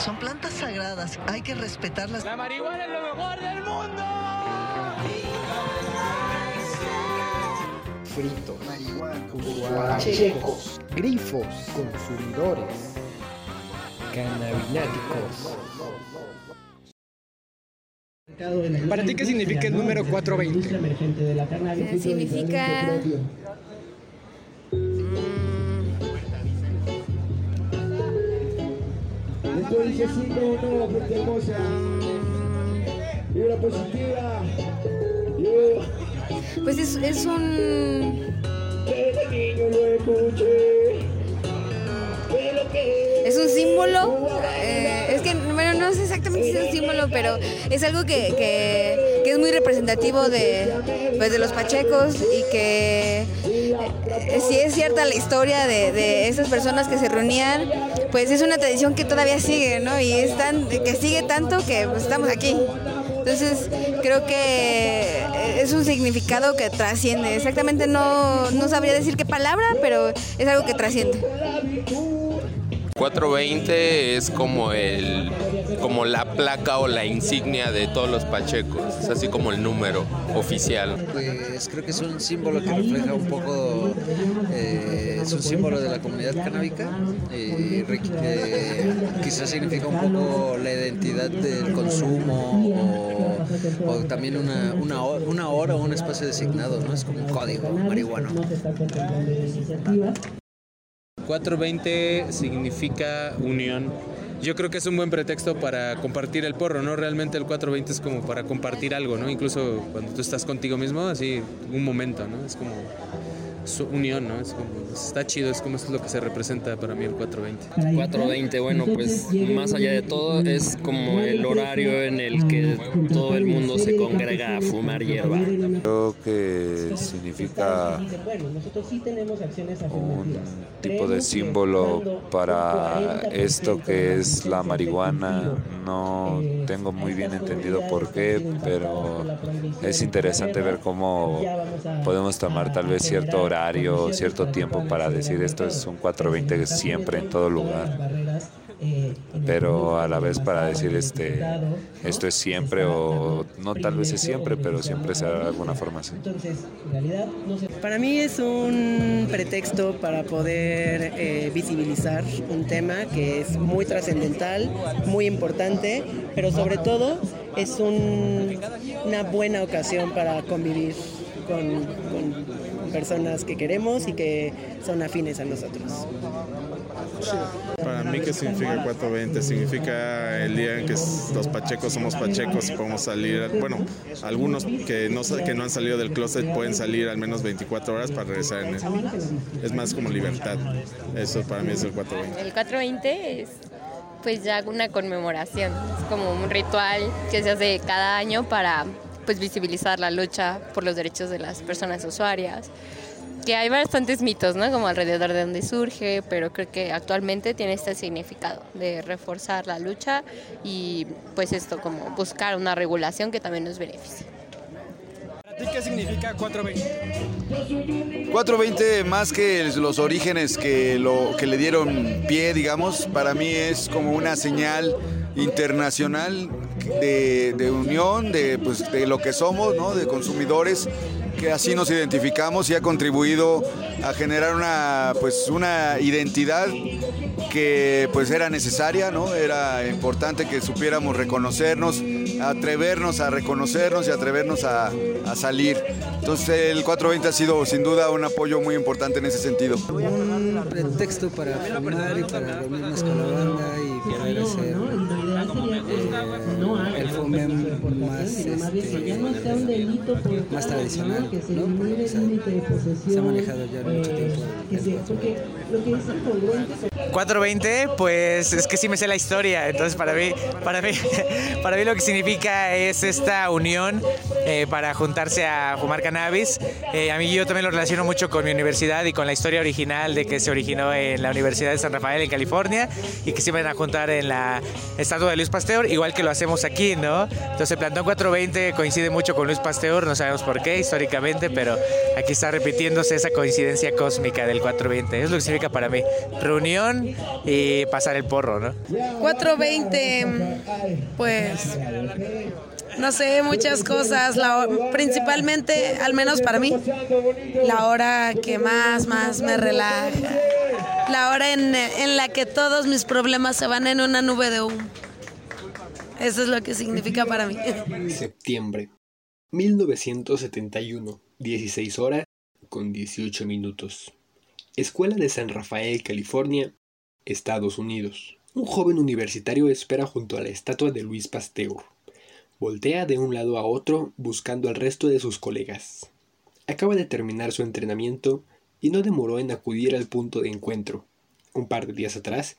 Son plantas sagradas, hay que respetarlas. La marihuana es lo mejor del mundo. Fritos, marihuana, checos, grifos, consumidores, cannabináticos. ¿Para ti qué significa el número 420? Significa... Hermosa. Vibra positiva. Pues es, es un... Es un símbolo, eh, es que bueno, no sé exactamente si es un símbolo, pero es algo que, que, que es muy representativo de, pues, de los pachecos y que si es cierta la historia de, de esas personas que se reunían, pues es una tradición que todavía sigue, ¿no? Y es tan, que sigue tanto que pues, estamos aquí. Entonces creo que es un significado que trasciende. Exactamente no, no sabría decir qué palabra, pero es algo que trasciende. 420 es como el como la placa o la insignia de todos los pachecos, es así como el número oficial. Pues creo que es un símbolo que refleja un poco, eh, es un símbolo de la comunidad canábica, eh, eh, quizás significa un poco la identidad del consumo o, también una, una, una hora o un espacio designado, ¿no? Es como un código marihuano. 420 significa unión. Yo creo que es un buen pretexto para compartir el porro, ¿no? Realmente el 420 es como para compartir algo, ¿no? Incluso cuando tú estás contigo mismo, así, un momento, ¿no? Es como su unión, ¿no? Es como, está chido, es como es lo que se representa para mí el 420. 420, bueno, pues más allá de todo es como el horario en el que todo el mundo se congrega a fumar hierba. Creo que significa un tipo de símbolo para esto que es la marihuana. No tengo muy bien entendido por qué, pero es interesante ver cómo podemos tomar tal vez cierto horario, cierto tiempo para decir esto es un 420 siempre en todo lugar. Pero a la vez para decir este esto es siempre o no tal vez es siempre, pero siempre será de alguna forma así. Para mí es un pretexto para poder eh, visibilizar un tema que es muy trascendental, muy importante, pero sobre todo es un, una buena ocasión para convivir con, con personas que queremos y que son afines a nosotros. Para mí, ¿qué significa 420? Significa el día en que los pachecos somos pachecos y podemos salir. Bueno, algunos que no, que no han salido del closet pueden salir al menos 24 horas para regresar en él. Es más como libertad. Eso para mí es el 420. El 420 es pues ya una conmemoración, es como un ritual que se hace cada año para pues visibilizar la lucha por los derechos de las personas usuarias. Que hay bastantes mitos, ¿no? Como alrededor de dónde surge, pero creo que actualmente tiene este significado de reforzar la lucha y pues esto como buscar una regulación que también nos beneficie. ¿Para ti qué significa 420? 420 más que los orígenes que, lo, que le dieron pie, digamos, para mí es como una señal internacional de, unión, de, pues, de lo que somos, ¿no? de consumidores, que así nos identificamos y ha contribuido a generar una, pues, una identidad que pues era necesaria, ¿no? Era importante que supiéramos reconocernos, atrevernos a reconocernos y atrevernos a, salir. Entonces el 420 ha sido sin duda un apoyo muy importante en ese sentido. Un pretexto para fumar y para reunirnos con la banda y poder hacer eh, el fume más, este, más tradicional, ¿no? Porque, o sea, se ha manejado ya mucho tiempo. El 420, pues es que sí me sé la historia, entonces para mí, para mí, para mí lo que significa es esta unión eh, para juntarse a fumar cannabis. Eh, a mí yo también lo relaciono mucho con mi universidad y con la historia original de que se originó en la Universidad de San Rafael en California y que se iban a juntar en la Estatua de Luis Pasteur, igual que lo hacemos aquí, ¿no? Entonces el Plantón 420 coincide mucho con Luis Pasteur, no sabemos por qué históricamente, pero aquí está repitiéndose esa coincidencia cósmica del 420. Es lo que significa para mí. Reunión y pasar el porro, ¿no? 420, pues no sé, muchas cosas, principalmente, al menos para mí, la hora que más, más me relaja, la hora en, en la que todos mis problemas se van en una nube de humo. Eso es lo que significa para mí. Septiembre 1971, 16 horas con 18 minutos. Escuela de San Rafael, California, Estados Unidos. Un joven universitario espera junto a la estatua de Luis Pasteur. Voltea de un lado a otro buscando al resto de sus colegas. Acaba de terminar su entrenamiento y no demoró en acudir al punto de encuentro. Un par de días atrás,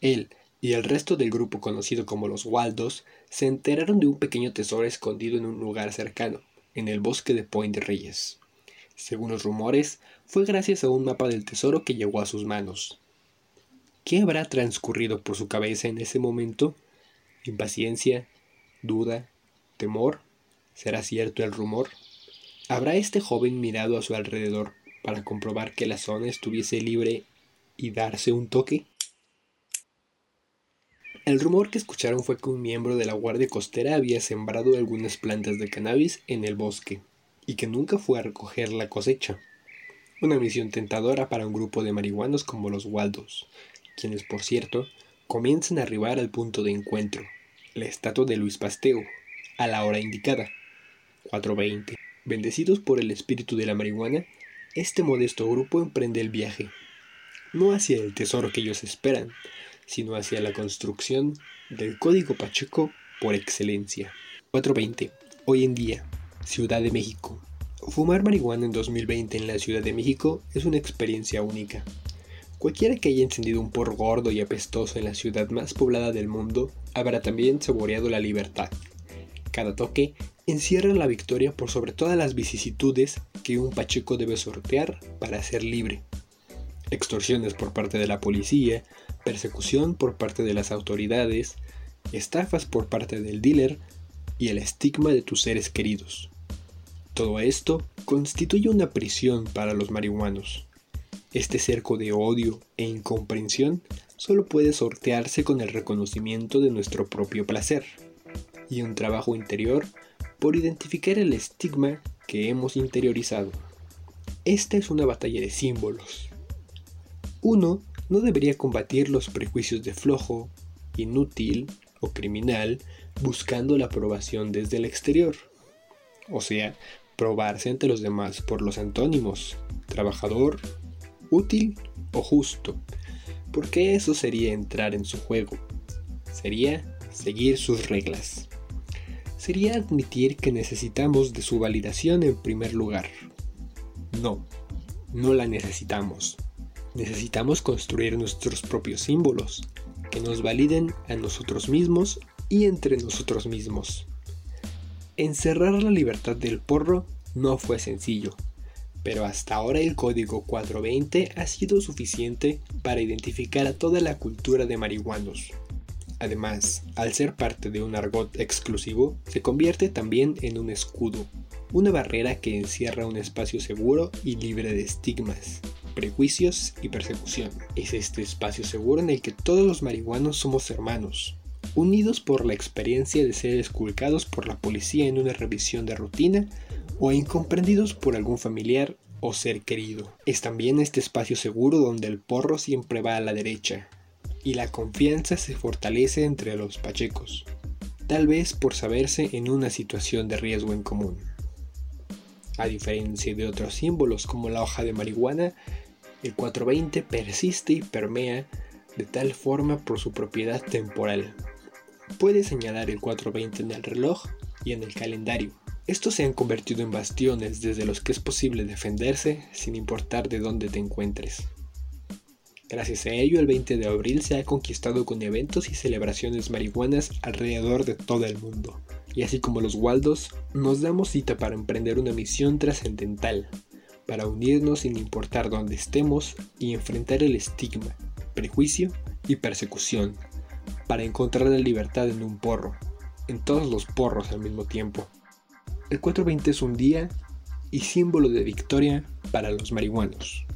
él y el resto del grupo conocido como los Waldos se enteraron de un pequeño tesoro escondido en un lugar cercano, en el bosque de Point Reyes. Según los rumores, fue gracias a un mapa del tesoro que llegó a sus manos. ¿Qué habrá transcurrido por su cabeza en ese momento? Impaciencia, duda, temor? ¿Será cierto el rumor? ¿Habrá este joven mirado a su alrededor para comprobar que la zona estuviese libre y darse un toque? El rumor que escucharon fue que un miembro de la Guardia Costera había sembrado algunas plantas de cannabis en el bosque y que nunca fue a recoger la cosecha. Una misión tentadora para un grupo de marihuanos como los Waldos, quienes por cierto comienzan a arribar al punto de encuentro, la estatua de Luis Pasteur, a la hora indicada, 4.20. Bendecidos por el espíritu de la marihuana, este modesto grupo emprende el viaje, no hacia el tesoro que ellos esperan, sino hacia la construcción del código Pacheco por excelencia. 4.20. Hoy en día, Ciudad de México. Fumar marihuana en 2020 en la Ciudad de México es una experiencia única. Cualquiera que haya encendido un porro gordo y apestoso en la ciudad más poblada del mundo habrá también saboreado la libertad, cada toque encierra la victoria por sobre todas las vicisitudes que un pacheco debe sortear para ser libre. Extorsiones por parte de la policía, persecución por parte de las autoridades, estafas por parte del dealer y el estigma de tus seres queridos. Todo esto constituye una prisión para los marihuanos. Este cerco de odio e incomprensión solo puede sortearse con el reconocimiento de nuestro propio placer y un trabajo interior por identificar el estigma que hemos interiorizado. Esta es una batalla de símbolos. Uno no debería combatir los prejuicios de flojo, inútil o criminal buscando la aprobación desde el exterior. O sea, probarse ante los demás por los antónimos, trabajador, útil o justo, porque eso sería entrar en su juego, sería seguir sus reglas sería admitir que necesitamos de su validación en primer lugar. No, no la necesitamos. Necesitamos construir nuestros propios símbolos, que nos validen a nosotros mismos y entre nosotros mismos. Encerrar la libertad del porro no fue sencillo, pero hasta ahora el código 420 ha sido suficiente para identificar a toda la cultura de marihuanos. Además, al ser parte de un argot exclusivo, se convierte también en un escudo, una barrera que encierra un espacio seguro y libre de estigmas, prejuicios y persecución. Es este espacio seguro en el que todos los marihuanos somos hermanos, unidos por la experiencia de ser esculcados por la policía en una revisión de rutina o incomprendidos por algún familiar o ser querido. Es también este espacio seguro donde el porro siempre va a la derecha, y la confianza se fortalece entre los pachecos, tal vez por saberse en una situación de riesgo en común. A diferencia de otros símbolos como la hoja de marihuana, el 420 persiste y permea de tal forma por su propiedad temporal. Puede señalar el 420 en el reloj y en el calendario. Estos se han convertido en bastiones desde los que es posible defenderse sin importar de dónde te encuentres. Gracias a ello, el 20 de abril se ha conquistado con eventos y celebraciones marihuanas alrededor de todo el mundo. Y así como los Waldos, nos damos cita para emprender una misión trascendental, para unirnos sin importar dónde estemos y enfrentar el estigma, prejuicio y persecución, para encontrar la libertad en un porro, en todos los porros al mismo tiempo. El 420 es un día y símbolo de victoria para los marihuanos.